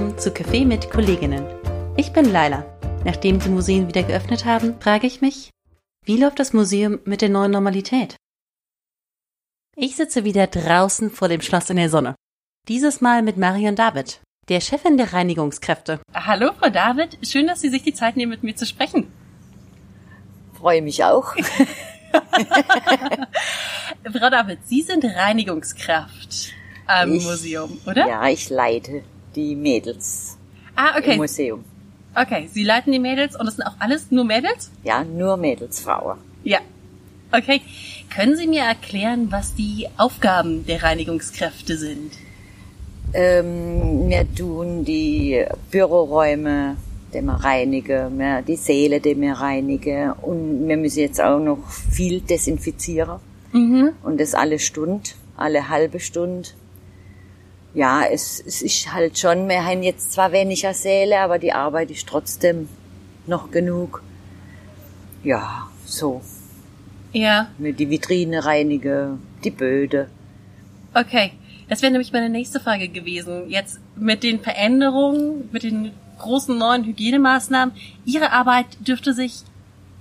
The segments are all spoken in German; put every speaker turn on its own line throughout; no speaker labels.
willkommen zu Café mit Kolleginnen. Ich bin Laila. Nachdem die Museen wieder geöffnet haben, frage ich mich, wie läuft das Museum mit der neuen Normalität? Ich sitze wieder draußen vor dem Schloss in der Sonne. Dieses Mal mit Marion David, der Chefin der Reinigungskräfte.
Hallo, Frau David. Schön, dass Sie sich die Zeit nehmen, mit mir zu sprechen.
Freue mich auch.
Frau David, Sie sind Reinigungskraft am
Ich-
Museum, oder?
Ja, ich leite die Mädels
Ah,
im
okay.
Museum.
Okay, Sie leiten die Mädels und das sind auch alles nur Mädels?
Ja, nur Mädelsfrauen.
Ja. Okay. Können Sie mir erklären, was die Aufgaben der Reinigungskräfte sind?
Ähm, wir tun die Büroräume, die wir reinigen, wir, die Säle, die wir reinigen und wir müssen jetzt auch noch viel desinfizieren
Mhm.
und das alle Stunde, alle halbe Stunde. Ja, es, es ist halt schon, wir haben jetzt zwar weniger Säle, aber die Arbeit ist trotzdem noch genug. Ja, so.
Ja,
die Vitrine reinigen, die Böde.
okay. Das wäre nämlich meine nächste Frage gewesen. Jetzt mit den Veränderungen, mit den großen neuen Hygienemaßnahmen. Ihre Arbeit dürfte sich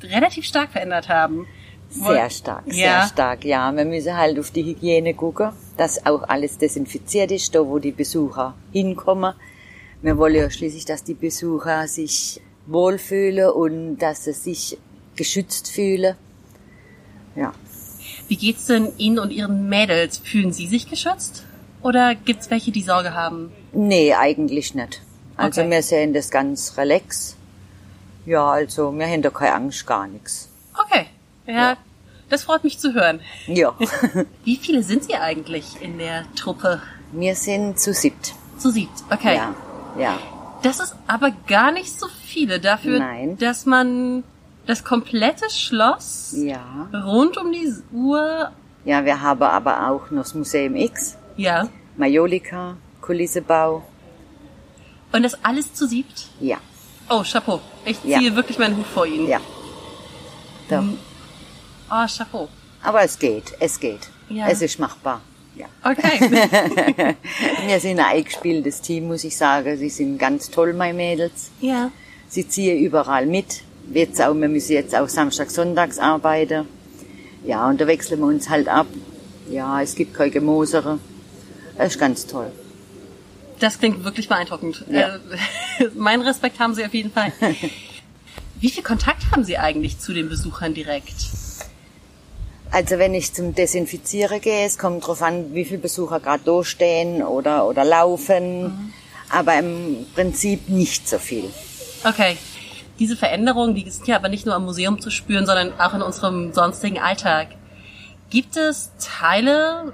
relativ stark verändert haben.
Sehr stark, sehr
Ja.
stark, ja. Wir müssen halt auf die Hygiene gucken, dass auch alles desinfiziert ist, da wo die Besucher hinkommen. Wir wollen ja schließlich, dass die Besucher sich wohlfühlen und dass sie sich geschützt fühlen. Ja.
Wie geht's denn Ihnen und Ihren Mädels? Fühlen Sie sich geschützt? Oder gibt's welche, die Sorge haben?
Nee, eigentlich nicht. Also
Okay.
wir sehen das ganz relax. Ja, also wir haben da keine Angst, gar nichts.
Okay. Ja,
Ja.
Das freut mich zu hören.
Ja.
Wie viele sind Sie eigentlich in der Truppe?
wir sind zu siebt.
Zu siebt. Okay.
Ja, ja.
Das ist aber gar nicht so viele dafür,
Nein.
dass man das komplette Schloss
Ja.
rund um die Uhr,
Ja, wir haben aber auch noch das Museum X.
ja,
Majolika, Kulissebau.
und das alles zu siebt?
Ja,
Oh, Chapeau. Ich
Ja.
ziehe wirklich meinen Hut vor Ihnen.
ja. Doch.
Oh, Chapeau.
Aber es geht, es geht.
Ja.
Es ist machbar. Ja.
Okay.
Wir sind ein eingespieltes Team, muss ich sagen. Sie sind ganz toll, meine Mädels.
ja.
Sie ziehen überall mit. Jetzt auch, wir müssen jetzt auch Samstag, Sonntags arbeiten. Ja, und da wechseln wir uns halt ab. Ja, es gibt keine Gemosere. Das ist ganz toll.
Das klingt wirklich beeindruckend.
Ja.
Äh, mein Respekt haben Sie auf jeden Fall. Wie viel Kontakt haben Sie eigentlich zu den Besuchern direkt?
Also wenn ich zum Desinfizieren gehe, es kommt drauf an, wie viele Besucher gerade da stehen oder, oder laufen. Aber im Prinzip nicht so viel.
Okay. Diese Veränderungen, die sind ja aber nicht nur am Museum zu spüren, sondern auch in unserem sonstigen Alltag. Gibt es Teile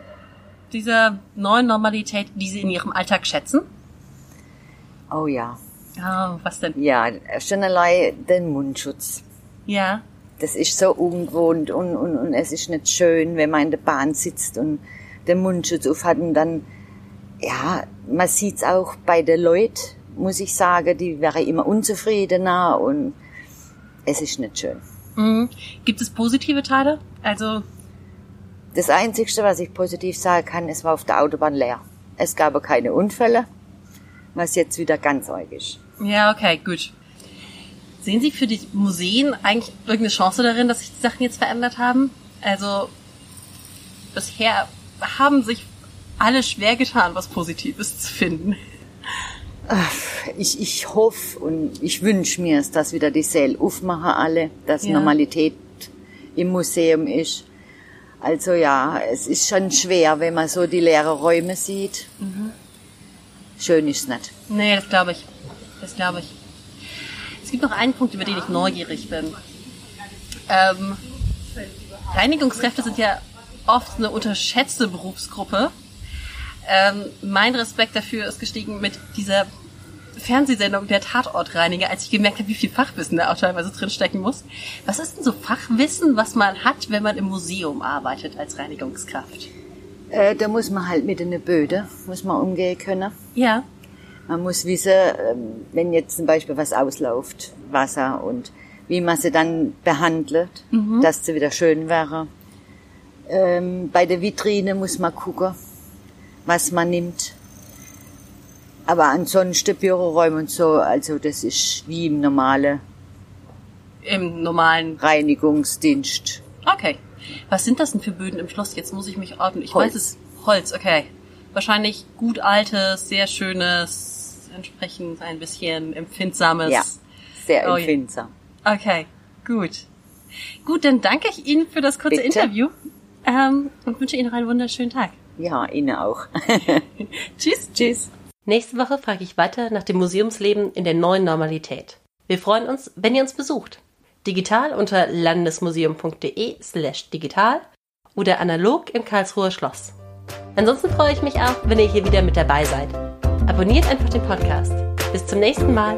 dieser neuen Normalität, die Sie in Ihrem Alltag schätzen?
Oh ja.
Oh, was denn?
Ja, schon allein den Mundschutz.
Ja.
Das ist so ungewohnt und, und, und es ist nicht schön, wenn man in der Bahn sitzt und den Mundschutz aufhat und dann, ja, man sieht's auch bei den Leuten, muss ich sagen, die wären immer unzufriedener und es ist nicht schön.
Mhm. Gibt es positive Teile? Also,
Das Einzigste, was ich positiv sagen kann, es war auf der Autobahn leer. Es gab keine Unfälle, was jetzt wieder ganz arg ist.
ja, okay, gut. Sehen Sie für die Museen eigentlich irgendeine Chance darin, dass sich die Sachen jetzt verändert haben? Also, bisher haben sich alle schwer getan, was Positives zu finden.
Ich, ich hoffe und ich wünsche mir, es, dass wieder die Säle aufmachen alle, dass
Ja.
Normalität im Museum ist. Also ja, es ist schon schwer, wenn man so die leeren Räume sieht. Schön ist nicht.
Nee, das glaube ich. Das glaube ich. Es gibt noch einen Punkt, über den ich neugierig bin. Ähm, Reinigungskräfte sind ja oft eine unterschätzte Berufsgruppe. Ähm, mein Respekt dafür ist gestiegen mit dieser Fernsehsendung Der Tatortreiniger, als ich gemerkt habe, wie viel Fachwissen da auch teilweise drinstecken muss. Was ist denn so Fachwissen, was man hat, wenn man im Museum arbeitet als Reinigungskraft?
Äh, da muss man halt mit einer Böde, muss man umgehen können.
Ja.
Man muss wissen, ähm, wenn jetzt zum Beispiel was ausläuft, Wasser und wie man sie dann behandelt, dass sie wieder schön wäre. Ähm, bei der Vitrine muss man gucken, was man nimmt. Aber ansonsten Büroräume und so, also das ist wie im normalen
Im normalen.
Reinigungsdienst.
Okay. Was sind das denn für Böden im Schloss? Jetzt muss ich mich ordnen. Ich
Holz.
weiß es. Holz, okay. Wahrscheinlich gut altes, sehr schönes, entsprechend ein bisschen empfindsames.
Ja, sehr
Oh
empfindsam.
Okay, gut. Gut, dann danke ich Ihnen für das kurze
Bitte.
Interview ähm, und wünsche Ihnen noch einen wunderschönen Tag.
Ja, Ihnen auch.
Tschüss.
Tschüss.
Nächste Woche frage ich weiter nach dem Museumsleben in der neuen Normalität. Wir freuen uns, wenn ihr uns besucht. Digital unter landesmuseum.de slash digital oder analog im Karlsruher Schloss. Ansonsten freue ich mich auch, wenn ihr hier wieder mit dabei seid. Abonniert einfach den Podcast. Bis zum nächsten Mal.